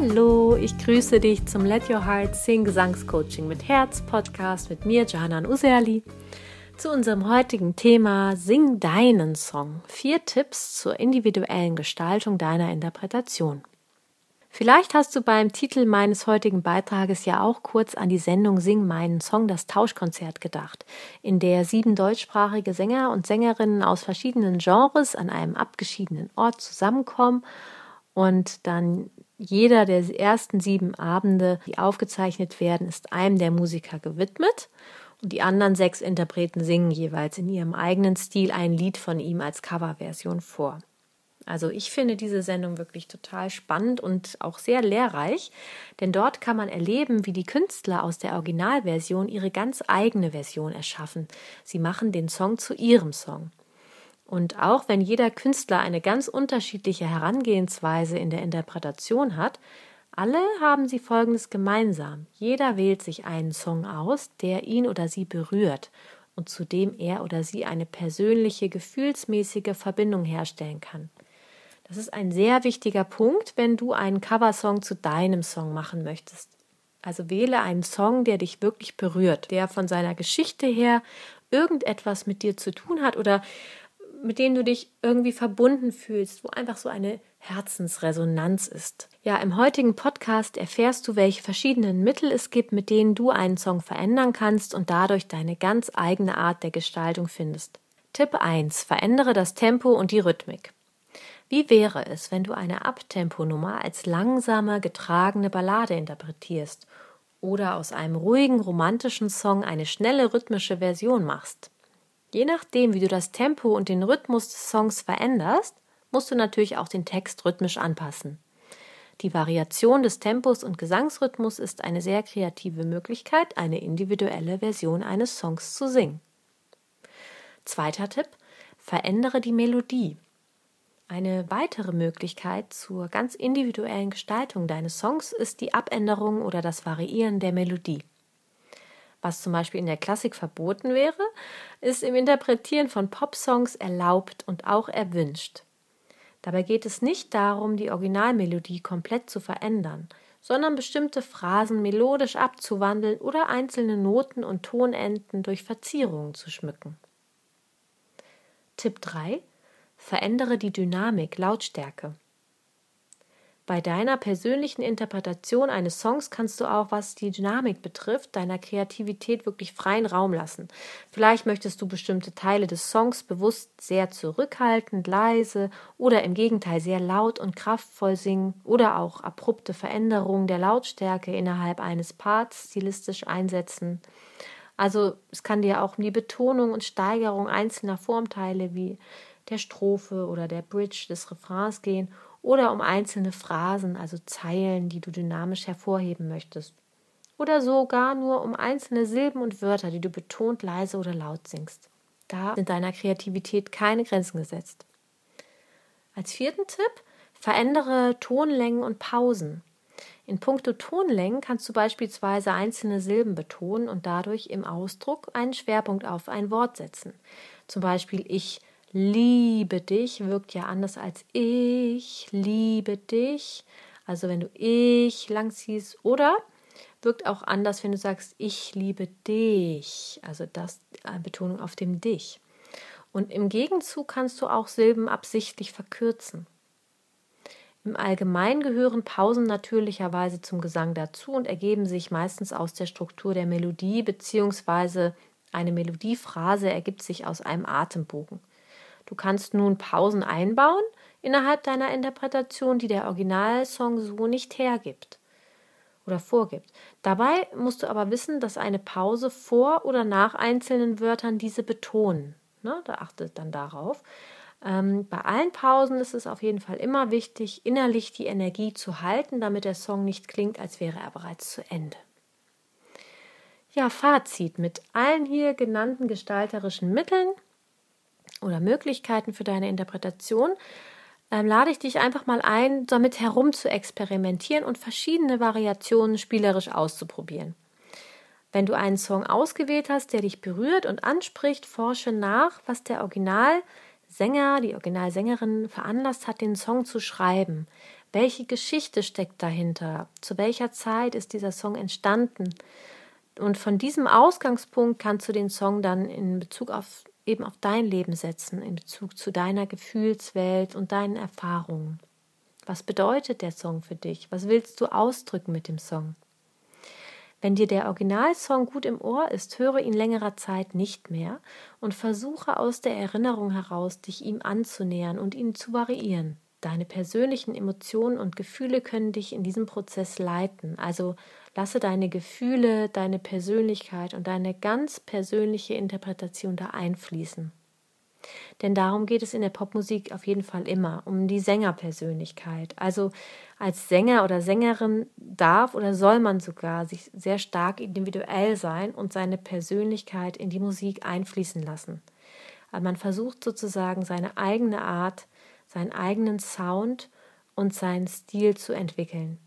Hallo, ich grüße dich zum Let Your Heart Sing Gesangscoaching mit Herz Podcast mit mir, Jahanan Userli. Zu unserem heutigen Thema Sing deinen Song. Vier Tipps zur individuellen Gestaltung deiner Interpretation. Vielleicht hast du beim Titel meines heutigen Beitrages ja auch kurz an die Sendung Sing meinen Song, das Tauschkonzert gedacht, in der sieben deutschsprachige Sänger und Sängerinnen aus verschiedenen Genres an einem abgeschiedenen Ort zusammenkommen und dann jeder der ersten sieben Abende, die aufgezeichnet werden, ist einem der Musiker gewidmet und die anderen sechs Interpreten singen jeweils in ihrem eigenen Stil ein Lied von ihm als Coverversion vor. Also ich finde diese Sendung wirklich total spannend und auch sehr lehrreich, denn dort kann man erleben, wie die Künstler aus der Originalversion ihre ganz eigene Version erschaffen. Sie machen den Song zu ihrem Song. Und auch wenn jeder Künstler eine ganz unterschiedliche Herangehensweise in der Interpretation hat, alle haben sie Folgendes gemeinsam. Jeder wählt sich einen Song aus, der ihn oder sie berührt und zu dem er oder sie eine persönliche, gefühlsmäßige Verbindung herstellen kann. Das ist ein sehr wichtiger Punkt, wenn du einen Coversong zu deinem Song machen möchtest. Also wähle einen Song, der dich wirklich berührt, der von seiner Geschichte her irgendetwas mit dir zu tun hat oder mit denen du dich irgendwie verbunden fühlst, wo einfach so eine Herzensresonanz ist. Ja, im heutigen Podcast erfährst du, welche verschiedenen Mittel es gibt, mit denen du einen Song verändern kannst und dadurch deine ganz eigene Art der Gestaltung findest. Tipp 1. Verändere das Tempo und die Rhythmik. Wie wäre es, wenn du eine Abtemponummer als langsame, getragene Ballade interpretierst oder aus einem ruhigen, romantischen Song eine schnelle, rhythmische Version machst? Je nachdem, wie du das Tempo und den Rhythmus des Songs veränderst, musst du natürlich auch den Text rhythmisch anpassen. Die Variation des Tempos und Gesangsrhythmus ist eine sehr kreative Möglichkeit, eine individuelle Version eines Songs zu singen. Zweiter Tipp: Verändere die Melodie. Eine weitere Möglichkeit zur ganz individuellen Gestaltung deines Songs ist die Abänderung oder das Variieren der Melodie. Was zum Beispiel in der Klassik verboten wäre, ist im Interpretieren von Popsongs erlaubt und auch erwünscht. Dabei geht es nicht darum, die Originalmelodie komplett zu verändern, sondern bestimmte Phrasen melodisch abzuwandeln oder einzelne Noten und Tonenden durch Verzierungen zu schmücken. Tipp 3. Verändere die Dynamik, Lautstärke. Bei deiner persönlichen Interpretation eines Songs kannst du auch, was die Dynamik betrifft, deiner Kreativität wirklich freien Raum lassen. Vielleicht möchtest du bestimmte Teile des Songs bewusst sehr zurückhaltend, leise oder im Gegenteil sehr laut und kraftvoll singen oder auch abrupte Veränderungen der Lautstärke innerhalb eines Parts stilistisch einsetzen. Also es kann dir auch um die Betonung und Steigerung einzelner Formteile wie der Strophe oder der Bridge des Refrains gehen oder um einzelne Phrasen, also Zeilen, die du dynamisch hervorheben möchtest. Oder sogar nur um einzelne Silben und Wörter, die du betont leise oder laut singst. Da sind deiner Kreativität keine Grenzen gesetzt. Als vierten Tipp, verändere Tonlängen und Pausen. In puncto Tonlängen kannst du beispielsweise einzelne Silben betonen und dadurch im Ausdruck einen Schwerpunkt auf ein Wort setzen. Zum Beispiel ich liebe dich wirkt ja anders als ich liebe dich. Also wenn du ich lang ziehst oder wirkt auch anders, wenn du sagst ich liebe dich. Also das äh, Betonung auf dem dich. Und im Gegenzug kannst du auch Silben absichtlich verkürzen. Im Allgemeinen gehören Pausen natürlicherweise zum Gesang dazu und ergeben sich meistens aus der Struktur der Melodie, beziehungsweise eine Melodiephrase ergibt sich aus einem Atembogen. Du kannst nun Pausen einbauen innerhalb deiner Interpretation, die der Originalsong so nicht hergibt oder vorgibt. Dabei musst du aber wissen, dass eine Pause vor oder nach einzelnen Wörtern diese betonen. Ne? Da achtet dann darauf. Ähm, bei allen Pausen ist es auf jeden Fall immer wichtig, innerlich die Energie zu halten, damit der Song nicht klingt, als wäre er bereits zu Ende. Ja, Fazit. Mit allen hier genannten gestalterischen Mitteln oder Möglichkeiten für deine Interpretation, ähm, lade ich dich einfach mal ein, damit herum zu experimentieren und verschiedene Variationen spielerisch auszuprobieren. Wenn du einen Song ausgewählt hast, der dich berührt und anspricht, forsche nach, was der Originalsänger Sänger, die Originalsängerin veranlasst hat, den Song zu schreiben. Welche Geschichte steckt dahinter? Zu welcher Zeit ist dieser Song entstanden? Und von diesem Ausgangspunkt kannst du den Song dann in Bezug auf eben auf dein Leben setzen, in Bezug zu deiner Gefühlswelt und deinen Erfahrungen. Was bedeutet der Song für dich? Was willst du ausdrücken mit dem Song? Wenn dir der Originalsong gut im Ohr ist, höre ihn längerer Zeit nicht mehr und versuche aus der Erinnerung heraus, dich ihm anzunähern und ihn zu variieren. Deine persönlichen Emotionen und Gefühle können dich in diesem Prozess leiten. Also lasse deine Gefühle, deine Persönlichkeit und deine ganz persönliche Interpretation da einfließen. Denn darum geht es in der Popmusik auf jeden Fall immer, um die Sängerpersönlichkeit. Also als Sänger oder Sängerin darf oder soll man sogar sich sehr stark individuell sein und seine Persönlichkeit in die Musik einfließen lassen. Also man versucht sozusagen seine eigene Art, seinen eigenen Sound und seinen Stil zu entwickeln.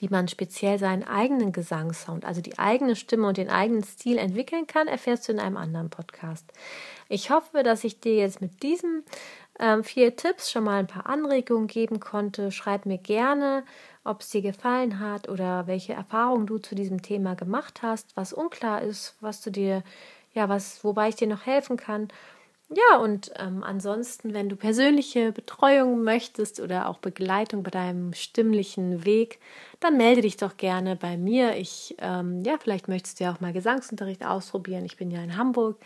Wie man speziell seinen eigenen Gesangssound, also die eigene Stimme und den eigenen Stil entwickeln kann, erfährst du in einem anderen Podcast. Ich hoffe, dass ich dir jetzt mit diesen ähm, vier Tipps schon mal ein paar Anregungen geben konnte. Schreib mir gerne, ob es dir gefallen hat oder welche Erfahrungen du zu diesem Thema gemacht hast, was unklar ist, was du dir, ja, was, wobei ich dir noch helfen kann. Ja, und ähm, ansonsten, wenn du persönliche Betreuung möchtest oder auch Begleitung bei deinem stimmlichen Weg, dann melde dich doch gerne bei mir. Ich, ähm, ja, vielleicht möchtest du ja auch mal Gesangsunterricht ausprobieren. Ich bin ja in Hamburg.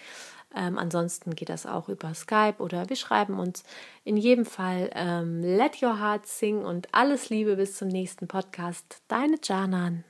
Ähm, ansonsten geht das auch über Skype oder wir schreiben uns. In jedem Fall ähm, let your heart sing und alles Liebe bis zum nächsten Podcast. Deine Janan.